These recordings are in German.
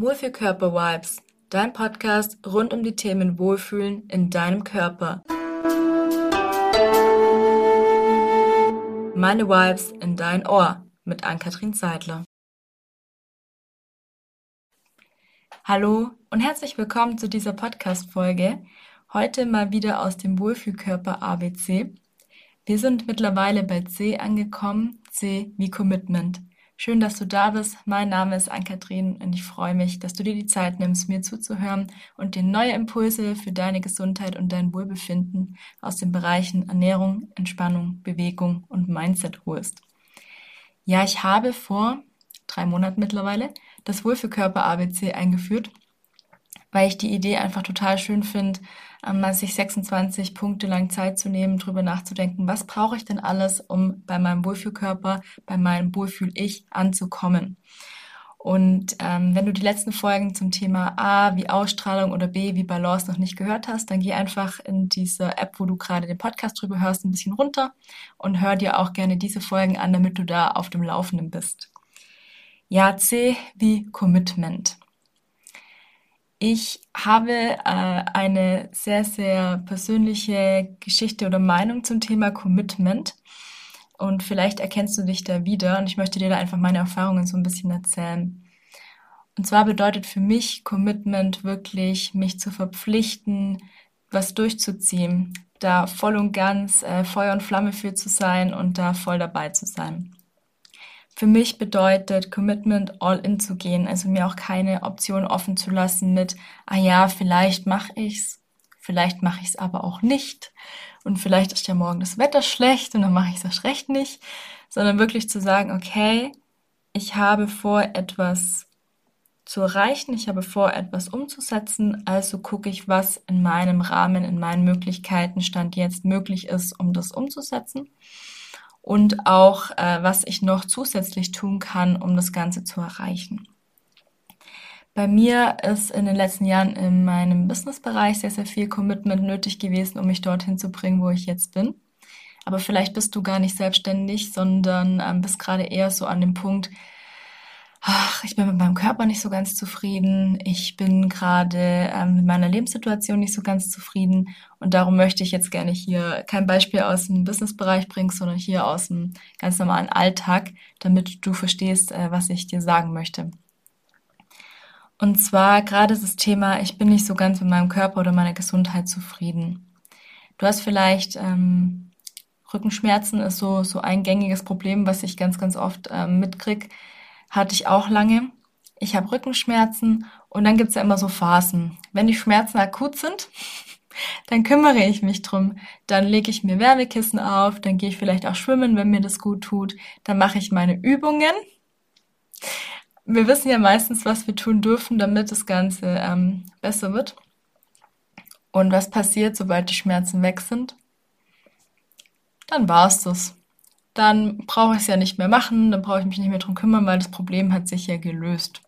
Wohlfühlkörper-Vibes, dein Podcast rund um die Themen Wohlfühlen in deinem Körper. Meine Vibes in dein Ohr mit Ann-Kathrin Seidler. Hallo und herzlich willkommen zu dieser Podcast-Folge. Heute mal wieder aus dem Wohlfühlkörper ABC. Wir sind mittlerweile bei C angekommen, C wie Commitment. Schön, dass du da bist. Mein Name ist Ann-Kathrin und ich freue mich, dass du dir die Zeit nimmst, mir zuzuhören und dir neue Impulse für deine Gesundheit und dein Wohlbefinden aus den Bereichen Ernährung, Entspannung, Bewegung und Mindset holst. Ja, ich habe vor drei Monaten mittlerweile das Wohlfühlkörper ABC eingeführt, weil ich die Idee einfach total schön finde, mal sich 26 Punkte lang Zeit zu nehmen, drüber nachzudenken, was brauche ich denn alles, um bei meinem Wohlfühlkörper, bei meinem Wohlfühl-Ich anzukommen. Und ähm, wenn du die letzten Folgen zum Thema A wie Ausstrahlung oder B wie Balance noch nicht gehört hast, dann geh einfach in diese App, wo du gerade den Podcast drüber hörst, ein bisschen runter und hör dir auch gerne diese Folgen an, damit du da auf dem Laufenden bist. Ja, C wie Commitment. Ich habe äh, eine sehr, sehr persönliche Geschichte oder Meinung zum Thema Commitment. Und vielleicht erkennst du dich da wieder und ich möchte dir da einfach meine Erfahrungen so ein bisschen erzählen. Und zwar bedeutet für mich Commitment wirklich, mich zu verpflichten, was durchzuziehen, da voll und ganz äh, Feuer und Flamme für zu sein und da voll dabei zu sein. Für mich bedeutet Commitment all in zu gehen, also mir auch keine Option offen zu lassen mit, ah ja, vielleicht mache ich's, vielleicht mache ich's aber auch nicht und vielleicht ist ja morgen das Wetter schlecht und dann mache ich es recht nicht, sondern wirklich zu sagen, okay, ich habe vor, etwas zu erreichen, ich habe vor, etwas umzusetzen, also gucke ich, was in meinem Rahmen, in meinen Möglichkeiten Stand jetzt möglich ist, um das umzusetzen und auch, äh, was ich noch zusätzlich tun kann, um das Ganze zu erreichen. Bei mir ist in den letzten Jahren in meinem Businessbereich sehr, sehr viel Commitment nötig gewesen, um mich dorthin zu bringen, wo ich jetzt bin. Aber vielleicht bist du gar nicht selbstständig, sondern ähm, bist gerade eher so an dem Punkt, ach, ich bin mit meinem Körper nicht so ganz zufrieden, ich bin gerade ähm, mit meiner Lebenssituation nicht so ganz zufrieden und darum möchte ich jetzt gerne hier kein Beispiel aus dem Businessbereich bringen, sondern hier aus dem ganz normalen Alltag, damit du verstehst, äh, was ich dir sagen möchte. Und zwar gerade das Thema, ich bin nicht so ganz mit meinem Körper oder meiner Gesundheit zufrieden. Du hast vielleicht ähm, Rückenschmerzen ist so so ein gängiges Problem, was ich ganz ganz oft ähm, mitkrieg hatte ich auch lange. Ich habe Rückenschmerzen und dann gibt's ja immer so Phasen. Wenn die Schmerzen akut sind, dann kümmere ich mich drum. Dann lege ich mir Wärmekissen auf, dann gehe ich vielleicht auch schwimmen, wenn mir das gut tut. Dann mache ich meine Übungen. Wir wissen ja meistens, was wir tun dürfen, damit das Ganze ähm, besser wird. Und was passiert, sobald die Schmerzen weg sind? Dann war's das dann brauche ich es ja nicht mehr machen, dann brauche ich mich nicht mehr drum kümmern, weil das Problem hat sich ja gelöst.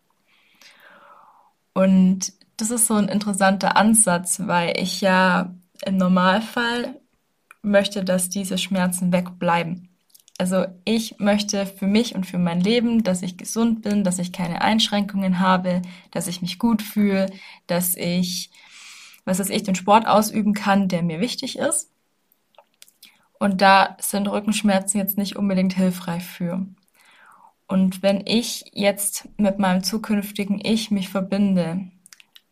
Und das ist so ein interessanter Ansatz, weil ich ja im Normalfall möchte, dass diese Schmerzen wegbleiben. Also ich möchte für mich und für mein Leben, dass ich gesund bin, dass ich keine Einschränkungen habe, dass ich mich gut fühle, dass ich, was weiß ich, den Sport ausüben kann, der mir wichtig ist. Und da sind Rückenschmerzen jetzt nicht unbedingt hilfreich für. Und wenn ich jetzt mit meinem zukünftigen Ich mich verbinde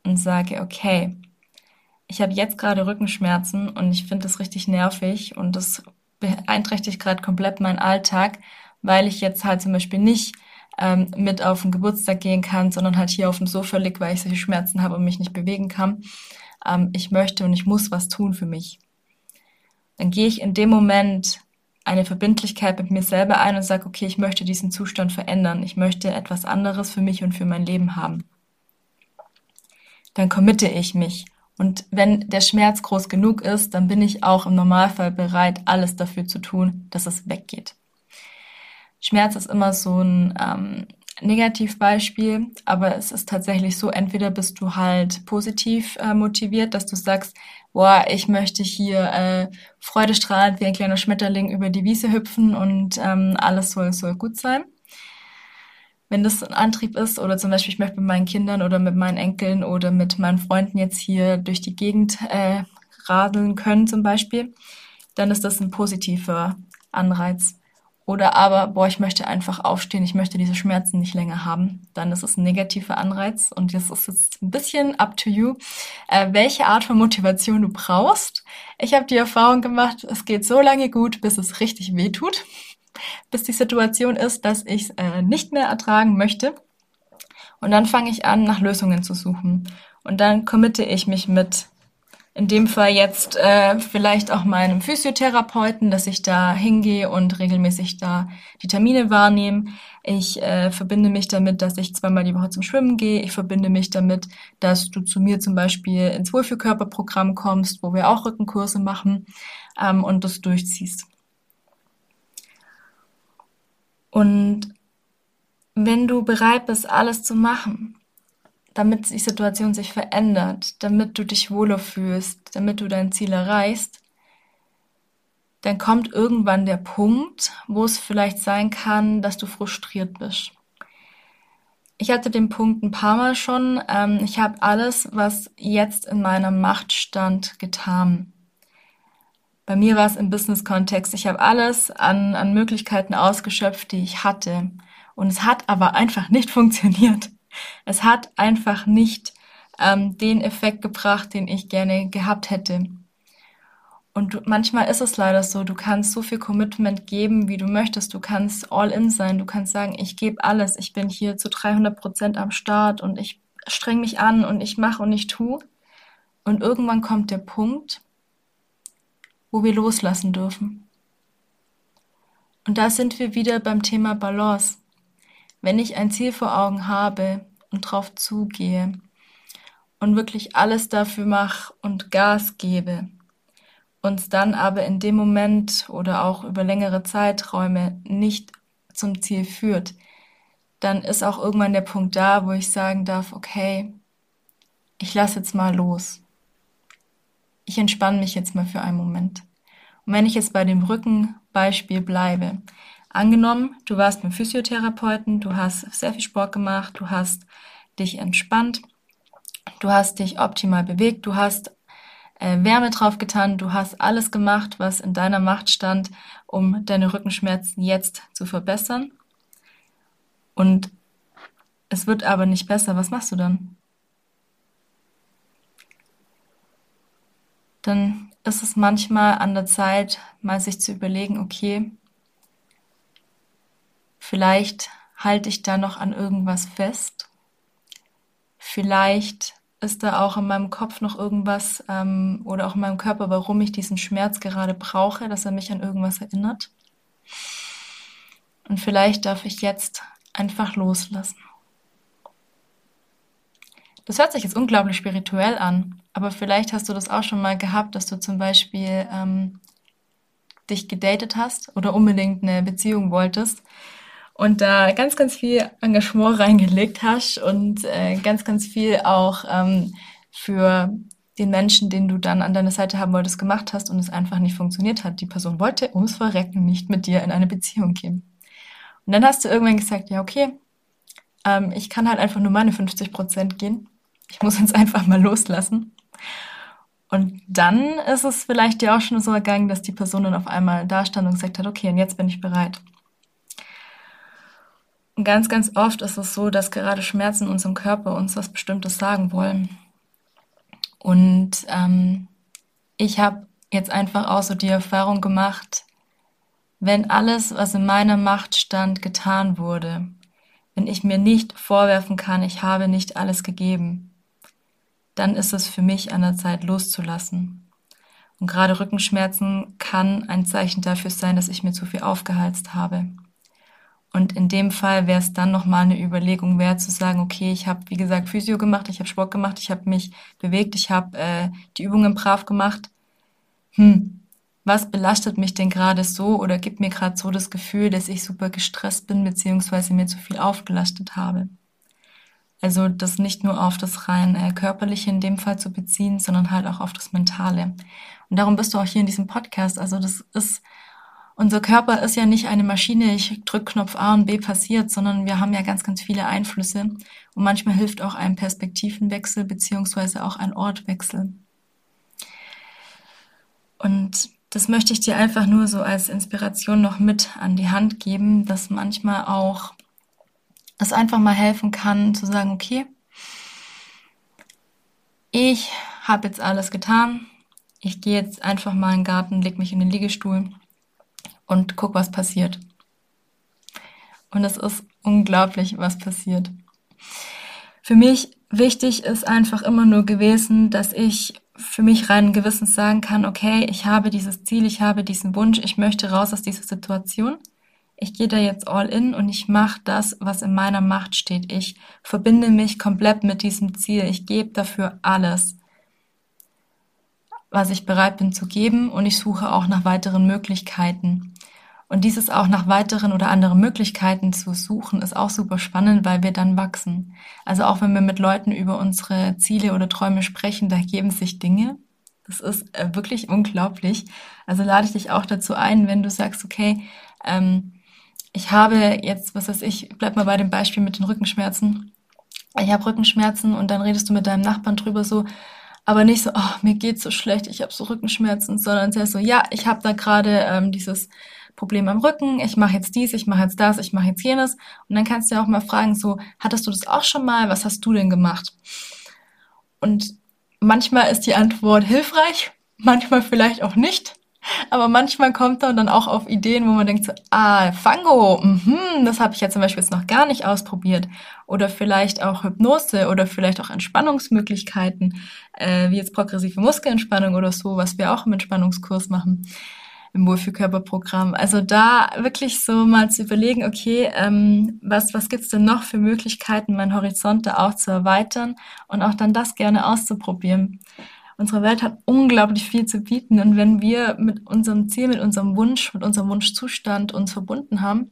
und sage, okay, ich habe jetzt gerade Rückenschmerzen und ich finde das richtig nervig und das beeinträchtigt gerade komplett meinen Alltag, weil ich jetzt halt zum Beispiel nicht ähm, mit auf den Geburtstag gehen kann, sondern halt hier auf dem Sofa liege, weil ich solche Schmerzen habe und mich nicht bewegen kann. Ähm, ich möchte und ich muss was tun für mich dann gehe ich in dem Moment eine Verbindlichkeit mit mir selber ein und sage, okay, ich möchte diesen Zustand verändern. Ich möchte etwas anderes für mich und für mein Leben haben. Dann committe ich mich. Und wenn der Schmerz groß genug ist, dann bin ich auch im Normalfall bereit, alles dafür zu tun, dass es weggeht. Schmerz ist immer so ein ähm, Negativbeispiel, aber es ist tatsächlich so, entweder bist du halt positiv äh, motiviert, dass du sagst, boah, ich möchte hier äh, freudestrahlend wie ein kleiner Schmetterling über die Wiese hüpfen und ähm, alles soll, soll gut sein. wenn das ein Antrieb ist oder zum Beispiel ich möchte mit meinen Kindern oder mit meinen Enkeln oder mit meinen Freunden jetzt hier durch die Gegend äh, radeln können zum Beispiel, dann ist das ein positiver Anreiz. Oder aber, boah, ich möchte einfach aufstehen, ich möchte diese Schmerzen nicht länger haben. Dann ist es ein negativer Anreiz. Und das ist jetzt ein bisschen up to you, äh, welche Art von Motivation du brauchst. Ich habe die Erfahrung gemacht, es geht so lange gut, bis es richtig weh tut. Bis die Situation ist, dass ich es äh, nicht mehr ertragen möchte. Und dann fange ich an, nach Lösungen zu suchen. Und dann committe ich mich mit in dem Fall jetzt äh, vielleicht auch meinem Physiotherapeuten, dass ich da hingehe und regelmäßig da die Termine wahrnehme. Ich äh, verbinde mich damit, dass ich zweimal die Woche zum Schwimmen gehe. Ich verbinde mich damit, dass du zu mir zum Beispiel ins Wohlfühlkörperprogramm kommst, wo wir auch Rückenkurse machen ähm, und das durchziehst. Und wenn du bereit bist, alles zu machen, damit die Situation sich verändert, damit du dich wohler fühlst, damit du dein Ziel erreichst, dann kommt irgendwann der Punkt, wo es vielleicht sein kann, dass du frustriert bist. Ich hatte den Punkt ein paar Mal schon. Ähm, ich habe alles, was jetzt in meiner Macht stand, getan. Bei mir war es im Business-Kontext. Ich habe alles an, an Möglichkeiten ausgeschöpft, die ich hatte. Und es hat aber einfach nicht funktioniert. Es hat einfach nicht ähm, den Effekt gebracht, den ich gerne gehabt hätte. Und du, manchmal ist es leider so, du kannst so viel Commitment geben, wie du möchtest. Du kannst all in sein. Du kannst sagen, ich gebe alles. Ich bin hier zu 300 Prozent am Start und ich streng mich an und ich mache und ich tu. Und irgendwann kommt der Punkt, wo wir loslassen dürfen. Und da sind wir wieder beim Thema Balance. Wenn ich ein Ziel vor Augen habe und drauf zugehe und wirklich alles dafür mache und Gas gebe, uns dann aber in dem Moment oder auch über längere Zeiträume nicht zum Ziel führt, dann ist auch irgendwann der Punkt da, wo ich sagen darf, okay, ich lasse jetzt mal los. Ich entspanne mich jetzt mal für einen Moment. Und wenn ich jetzt bei dem Rückenbeispiel bleibe, Angenommen, du warst beim Physiotherapeuten, du hast sehr viel Sport gemacht, du hast dich entspannt, du hast dich optimal bewegt, du hast äh, Wärme drauf getan, du hast alles gemacht, was in deiner Macht stand, um deine Rückenschmerzen jetzt zu verbessern. Und es wird aber nicht besser. Was machst du dann? Dann ist es manchmal an der Zeit, mal sich zu überlegen, okay, Vielleicht halte ich da noch an irgendwas fest. Vielleicht ist da auch in meinem Kopf noch irgendwas ähm, oder auch in meinem Körper, warum ich diesen Schmerz gerade brauche, dass er mich an irgendwas erinnert. Und vielleicht darf ich jetzt einfach loslassen. Das hört sich jetzt unglaublich spirituell an, aber vielleicht hast du das auch schon mal gehabt, dass du zum Beispiel ähm, dich gedatet hast oder unbedingt eine Beziehung wolltest und da ganz, ganz viel Engagement reingelegt hast und äh, ganz, ganz viel auch ähm, für den Menschen, den du dann an deiner Seite haben wolltest, gemacht hast und es einfach nicht funktioniert hat. Die Person wollte ums Verrecken nicht mit dir in eine Beziehung gehen. Und dann hast du irgendwann gesagt, ja, okay, ähm, ich kann halt einfach nur meine 50 Prozent gehen. Ich muss jetzt einfach mal loslassen. Und dann ist es vielleicht dir auch schon so ergangen, dass die Person dann auf einmal da stand und gesagt hat, okay, und jetzt bin ich bereit. Ganz, ganz oft ist es so, dass gerade Schmerzen in unserem Körper uns was Bestimmtes sagen wollen. Und ähm, ich habe jetzt einfach auch so die Erfahrung gemacht, wenn alles, was in meiner Macht stand, getan wurde, wenn ich mir nicht vorwerfen kann, ich habe nicht alles gegeben, dann ist es für mich an der Zeit loszulassen. Und gerade Rückenschmerzen kann ein Zeichen dafür sein, dass ich mir zu viel aufgehalst habe. Und in dem Fall wäre es dann nochmal eine Überlegung wert zu sagen, okay, ich habe, wie gesagt, Physio gemacht, ich habe Sport gemacht, ich habe mich bewegt, ich habe äh, die Übungen brav gemacht. Hm, was belastet mich denn gerade so oder gibt mir gerade so das Gefühl, dass ich super gestresst bin, beziehungsweise mir zu viel aufgelastet habe? Also das nicht nur auf das rein äh, körperliche in dem Fall zu beziehen, sondern halt auch auf das Mentale. Und darum bist du auch hier in diesem Podcast. Also das ist unser Körper ist ja nicht eine Maschine, ich drücke Knopf A und B passiert, sondern wir haben ja ganz, ganz viele Einflüsse. Und manchmal hilft auch ein Perspektivenwechsel beziehungsweise auch ein Ortwechsel. Und das möchte ich dir einfach nur so als Inspiration noch mit an die Hand geben, dass manchmal auch es einfach mal helfen kann zu sagen, okay, ich habe jetzt alles getan. Ich gehe jetzt einfach mal in den Garten, leg mich in den Liegestuhl und guck, was passiert. Und es ist unglaublich, was passiert. Für mich wichtig ist einfach immer nur gewesen, dass ich für mich rein gewissens sagen kann, okay, ich habe dieses Ziel, ich habe diesen Wunsch, ich möchte raus aus dieser Situation. Ich gehe da jetzt all in und ich mache das, was in meiner Macht steht. Ich verbinde mich komplett mit diesem Ziel. Ich gebe dafür alles was ich bereit bin zu geben und ich suche auch nach weiteren Möglichkeiten. Und dieses auch nach weiteren oder anderen Möglichkeiten zu suchen, ist auch super spannend, weil wir dann wachsen. Also auch wenn wir mit Leuten über unsere Ziele oder Träume sprechen, da geben sich Dinge. Das ist äh, wirklich unglaublich. Also lade ich dich auch dazu ein, wenn du sagst, okay, ähm, ich habe jetzt, was weiß ich, bleib mal bei dem Beispiel mit den Rückenschmerzen. Ich habe Rückenschmerzen und dann redest du mit deinem Nachbarn drüber so, aber nicht so, oh, mir geht's so schlecht, ich habe so Rückenschmerzen, sondern sehr so, ja, ich habe da gerade ähm, dieses Problem am Rücken, ich mache jetzt dies, ich mache jetzt das, ich mache jetzt jenes. Und dann kannst du ja auch mal fragen, so, hattest du das auch schon mal? Was hast du denn gemacht? Und manchmal ist die Antwort hilfreich, manchmal vielleicht auch nicht. Aber manchmal kommt man dann auch auf Ideen, wo man denkt so, ah, Fango, mh, das habe ich ja zum Beispiel jetzt noch gar nicht ausprobiert. Oder vielleicht auch Hypnose oder vielleicht auch Entspannungsmöglichkeiten, äh, wie jetzt progressive Muskelentspannung oder so, was wir auch im Entspannungskurs machen, im Wohlfühlkörperprogramm. Also da wirklich so mal zu überlegen, okay, ähm, was, was gibt's denn noch für Möglichkeiten, meinen Horizont da auch zu erweitern und auch dann das gerne auszuprobieren. Unsere Welt hat unglaublich viel zu bieten und wenn wir mit unserem Ziel, mit unserem Wunsch, mit unserem Wunschzustand uns verbunden haben,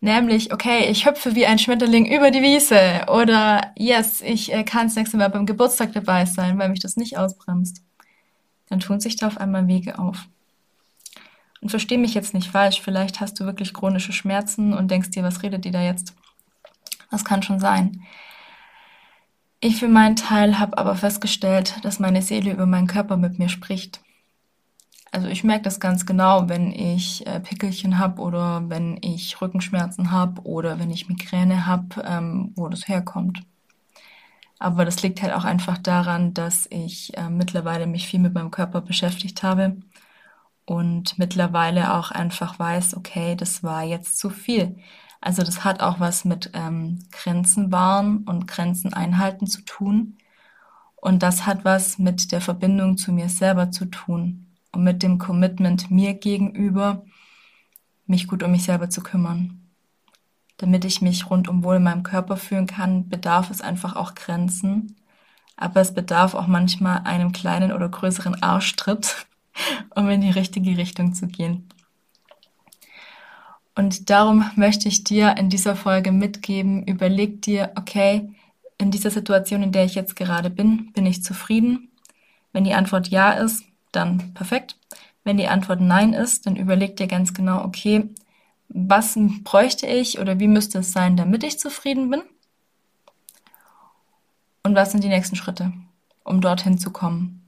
nämlich, okay, ich hüpfe wie ein Schmetterling über die Wiese oder yes, ich äh, kann das nächste Mal beim Geburtstag dabei sein, weil mich das nicht ausbremst, dann tun sich da auf einmal Wege auf. Und versteh mich jetzt nicht falsch, vielleicht hast du wirklich chronische Schmerzen und denkst dir, was redet die da jetzt? Das kann schon sein. Ich für meinen Teil habe aber festgestellt, dass meine Seele über meinen Körper mit mir spricht. Also ich merke das ganz genau, wenn ich äh, Pickelchen habe oder wenn ich Rückenschmerzen habe oder wenn ich Migräne habe, ähm, wo das herkommt. Aber das liegt halt auch einfach daran, dass ich äh, mittlerweile mich viel mit meinem Körper beschäftigt habe und mittlerweile auch einfach weiß, okay, das war jetzt zu viel. Also das hat auch was mit ähm, Grenzen wahren und Grenzen einhalten zu tun. Und das hat was mit der Verbindung zu mir selber zu tun und mit dem Commitment mir gegenüber, mich gut um mich selber zu kümmern. Damit ich mich rundum wohl in meinem Körper fühlen kann, bedarf es einfach auch Grenzen. Aber es bedarf auch manchmal einem kleinen oder größeren Arschtritt, um in die richtige Richtung zu gehen. Und darum möchte ich dir in dieser Folge mitgeben, überleg dir, okay, in dieser Situation, in der ich jetzt gerade bin, bin ich zufrieden? Wenn die Antwort ja ist, dann perfekt. Wenn die Antwort nein ist, dann überleg dir ganz genau, okay, was bräuchte ich oder wie müsste es sein, damit ich zufrieden bin? Und was sind die nächsten Schritte, um dorthin zu kommen?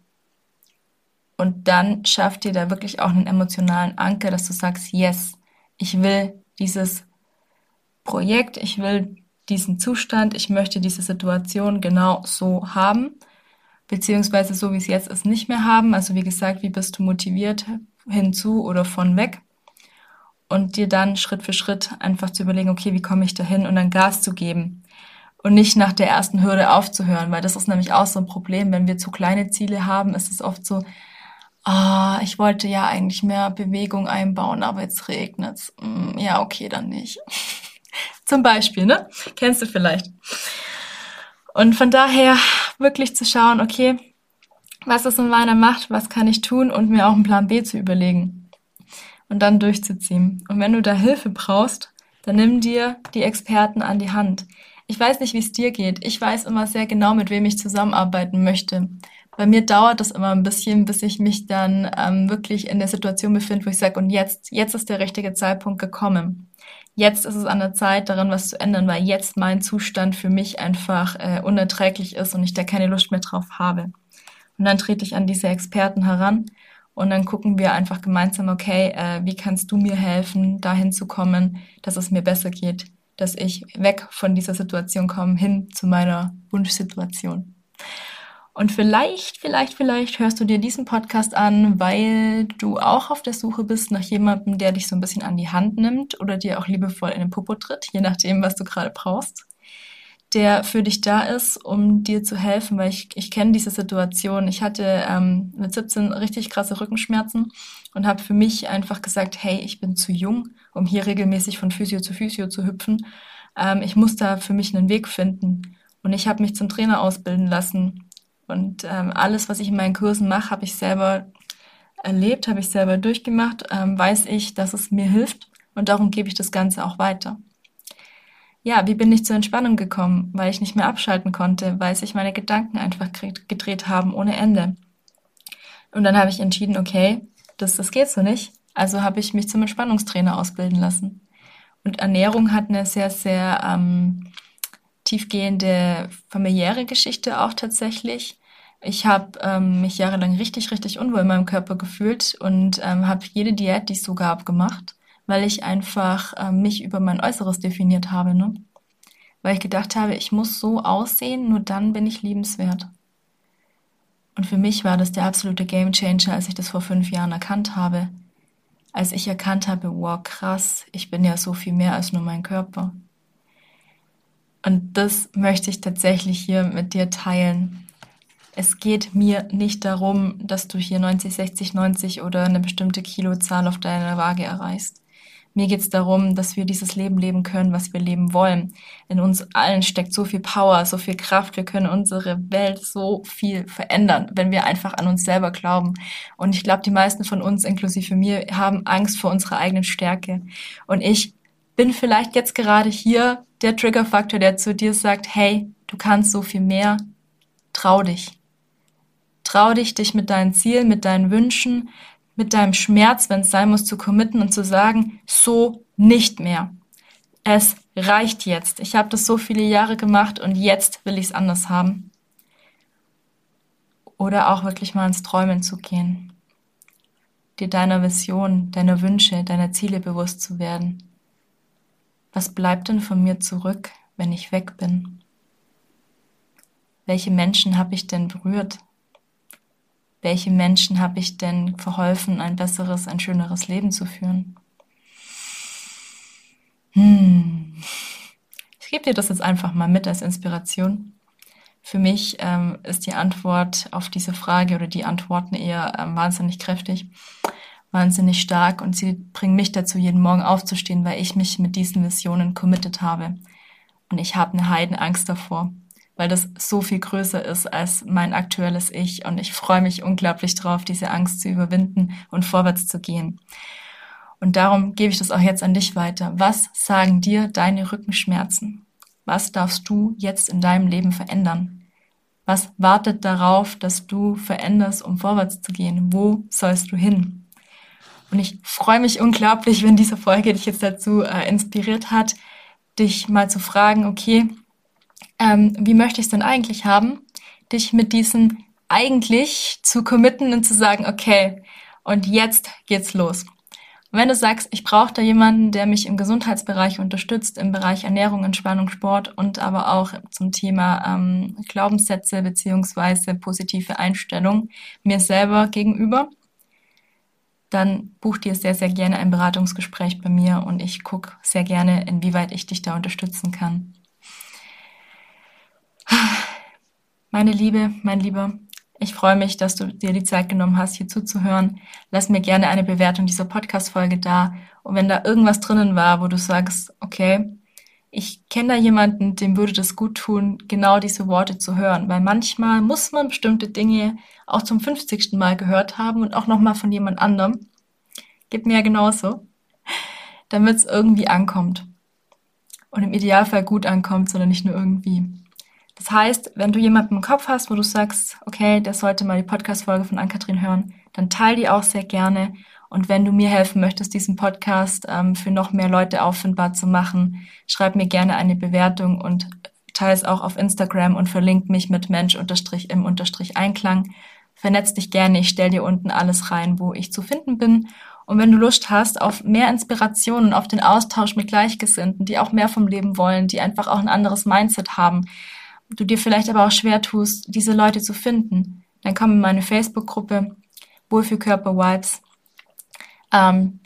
Und dann schafft dir da wirklich auch einen emotionalen Anker, dass du sagst, yes, ich will dieses Projekt, ich will diesen Zustand, ich möchte diese Situation genau so haben, beziehungsweise so wie es jetzt ist, nicht mehr haben. Also wie gesagt, wie bist du motiviert hinzu oder von weg? Und dir dann Schritt für Schritt einfach zu überlegen, okay, wie komme ich dahin und dann Gas zu geben und nicht nach der ersten Hürde aufzuhören, weil das ist nämlich auch so ein Problem. Wenn wir zu kleine Ziele haben, ist es oft so, Ah, ich wollte ja eigentlich mehr Bewegung einbauen, aber jetzt regnet's. Mm, ja, okay, dann nicht. Zum Beispiel, ne? Kennst du vielleicht. Und von daher wirklich zu schauen, okay, was ist in meiner Macht, was kann ich tun und mir auch einen Plan B zu überlegen und dann durchzuziehen. Und wenn du da Hilfe brauchst, dann nimm dir die Experten an die Hand. Ich weiß nicht, wie es dir geht. Ich weiß immer sehr genau, mit wem ich zusammenarbeiten möchte Bei mir dauert das immer ein bisschen, bis ich mich dann ähm, wirklich in der Situation befinde, wo ich sage, und jetzt, jetzt ist der richtige Zeitpunkt gekommen. Jetzt ist es an der Zeit, daran was zu ändern, weil jetzt mein Zustand für mich einfach äh, unerträglich ist und ich da keine Lust mehr drauf habe. Und dann trete ich an diese Experten heran und dann gucken wir einfach gemeinsam, okay, äh, wie kannst du mir helfen, dahin zu kommen, dass es mir besser geht, dass ich weg von dieser Situation komme, hin zu meiner Wunschsituation. Und vielleicht, vielleicht, vielleicht hörst du dir diesen Podcast an, weil du auch auf der Suche bist nach jemandem, der dich so ein bisschen an die Hand nimmt oder dir auch liebevoll in den Popo tritt, je nachdem, was du gerade brauchst. Der für dich da ist, um dir zu helfen, weil ich, ich kenne diese Situation. Ich hatte ähm, mit 17 richtig krasse Rückenschmerzen und habe für mich einfach gesagt, hey, ich bin zu jung, um hier regelmäßig von Physio zu Physio zu hüpfen. Ähm, ich muss da für mich einen Weg finden. Und ich habe mich zum Trainer ausbilden lassen und ähm, alles, was ich in meinen Kursen mache, habe ich selber erlebt, habe ich selber durchgemacht, ähm, weiß ich, dass es mir hilft und darum gebe ich das Ganze auch weiter. Ja, wie bin ich zur Entspannung gekommen? Weil ich nicht mehr abschalten konnte, weil sich meine Gedanken einfach gedreht haben ohne Ende. Und dann habe ich entschieden, okay, das, das geht so nicht. Also habe ich mich zum Entspannungstrainer ausbilden lassen. Und Ernährung hat eine sehr, sehr ähm, tiefgehende familiäre Geschichte auch tatsächlich. Ich habe ähm, mich jahrelang richtig, richtig unwohl in meinem Körper gefühlt und ähm, habe jede Diät, die es so gab, gemacht, weil ich einfach ähm, mich über mein Äußeres definiert habe. Ne? Weil ich gedacht habe, ich muss so aussehen, nur dann bin ich liebenswert. Und für mich war das der absolute Gamechanger, als ich das vor fünf Jahren erkannt habe. Als ich erkannt habe, wow, krass, ich bin ja so viel mehr als nur mein Körper. Und das möchte ich tatsächlich hier mit dir teilen es geht mir nicht darum, dass du hier 90, 60, 90 oder eine bestimmte Kilozahl auf deiner Waage erreichst. Mir geht es darum, dass wir dieses Leben leben können, was wir leben wollen. In uns allen steckt so viel Power, so viel Kraft. Wir können unsere Welt so viel verändern, wenn wir einfach an uns selber glauben. Und ich glaube, die meisten von uns, inklusive mir, haben Angst vor unserer eigenen Stärke. Und ich bin vielleicht jetzt gerade hier der Triggerfaktor, der zu dir sagt, hey, du kannst so viel mehr, trau dich. Trau dich, dich mit deinen Zielen, mit deinen Wünschen, mit deinem Schmerz, wenn es sein muss, zu committen und zu sagen, so nicht mehr. Es reicht jetzt. Ich habe das so viele Jahre gemacht und jetzt will ich es anders haben. Oder auch wirklich mal ins Träumen zu gehen. Dir deiner Vision, deiner Wünsche, deiner Ziele bewusst zu werden. Was bleibt denn von mir zurück, wenn ich weg bin? Welche Menschen habe ich denn berührt? Welche Menschen habe ich denn verholfen, ein besseres, ein schöneres Leben zu führen? Hm. Ich gebe dir das jetzt einfach mal mit als Inspiration. Für mich ähm, ist die Antwort auf diese Frage oder die Antworten eher ähm, wahnsinnig kräftig, wahnsinnig stark und sie bringen mich dazu, jeden Morgen aufzustehen, weil ich mich mit diesen Visionen committed habe. Und ich habe eine Heidenangst davor weil das so viel größer ist als mein aktuelles Ich. Und ich freue mich unglaublich drauf, diese Angst zu überwinden und vorwärts zu gehen. Und darum gebe ich das auch jetzt an dich weiter. Was sagen dir deine Rückenschmerzen? Was darfst du jetzt in deinem Leben verändern? Was wartet darauf, dass du veränderst, um vorwärts zu gehen? Wo sollst du hin? Und ich freue mich unglaublich, wenn diese Folge dich jetzt dazu äh, inspiriert hat, dich mal zu fragen, okay, ähm, wie möchte ich es denn eigentlich haben, dich mit diesem eigentlich zu committen und zu sagen, okay, und jetzt geht's los. Wenn du sagst, ich brauche da jemanden, der mich im Gesundheitsbereich unterstützt, im Bereich Ernährung, Entspannung, Sport und aber auch zum Thema ähm, Glaubenssätze beziehungsweise positive Einstellung mir selber gegenüber, dann buch dir sehr, sehr gerne ein Beratungsgespräch bei mir und ich gucke sehr gerne, inwieweit ich dich da unterstützen kann. Meine Liebe, mein Lieber, ich freue mich, dass du dir die Zeit genommen hast, hier zuzuhören. Lass mir gerne eine Bewertung dieser Podcast-Folge da. Und wenn da irgendwas drinnen war, wo du sagst, okay, ich kenne da jemanden, dem würde das gut tun, genau diese Worte zu hören. Weil manchmal muss man bestimmte Dinge auch zum 50. Mal gehört haben und auch nochmal von jemand anderem. Gib mir ja genauso. Damit es irgendwie ankommt. Und im Idealfall gut ankommt, sondern nicht nur irgendwie. Das heißt, wenn du jemanden im Kopf hast, wo du sagst, okay, der sollte mal die Podcast-Folge von Ann-Kathrin hören, dann teile die auch sehr gerne. Und wenn du mir helfen möchtest, diesen Podcast ähm, für noch mehr Leute auffindbar zu machen, schreib mir gerne eine Bewertung und teile es auch auf Instagram und verlink mich mit Mensch unterstrich im unterstrich Einklang. Vernetz dich gerne, ich stelle dir unten alles rein, wo ich zu finden bin. Und wenn du Lust hast auf mehr Inspirationen, auf den Austausch mit Gleichgesinnten, die auch mehr vom Leben wollen, die einfach auch ein anderes Mindset haben, du dir vielleicht aber auch schwer tust, diese Leute zu finden, dann komm in meine Facebook-Gruppe Wohlfühlkörper Vibes. Ähm,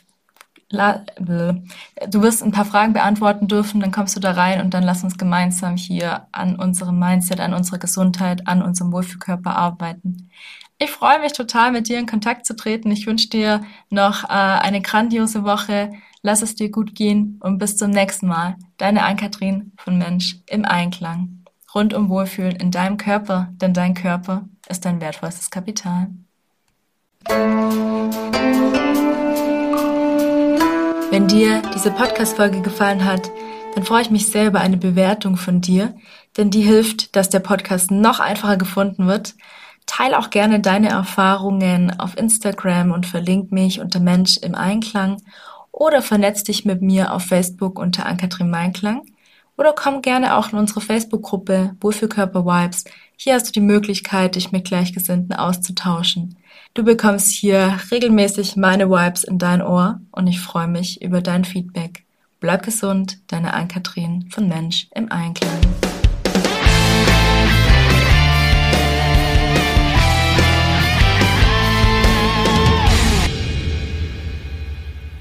du wirst ein paar Fragen beantworten dürfen, dann kommst du da rein und dann lass uns gemeinsam hier an unserem Mindset, an unserer Gesundheit, an unserem Wohlfühlkörper arbeiten. Ich freue mich total, mit dir in Kontakt zu treten. Ich wünsche dir noch äh, eine grandiose Woche. Lass es dir gut gehen und bis zum nächsten Mal. Deine Ann-Kathrin von Mensch im Einklang. Rund um Wohlfühlen in deinem Körper, denn dein Körper ist dein wertvollstes Kapital. Wenn dir diese Podcast-Folge gefallen hat, dann freue ich mich sehr über eine Bewertung von dir, denn die hilft, dass der Podcast noch einfacher gefunden wird Teil auch gerne deine Erfahrungen auf Instagram und verlink mich unter Mensch im Einklang oder vernetz dich mit mir auf Facebook unter Ankatrin Meinklang oder komm gerne auch in unsere Facebook-Gruppe Wohlfühlkörper Vibes. Hier hast du die Möglichkeit, dich mit Gleichgesinnten auszutauschen. Du bekommst hier regelmäßig meine Vibes in dein Ohr und ich freue mich über dein Feedback. Bleib gesund, deine Ankatrin von Mensch im Einklang.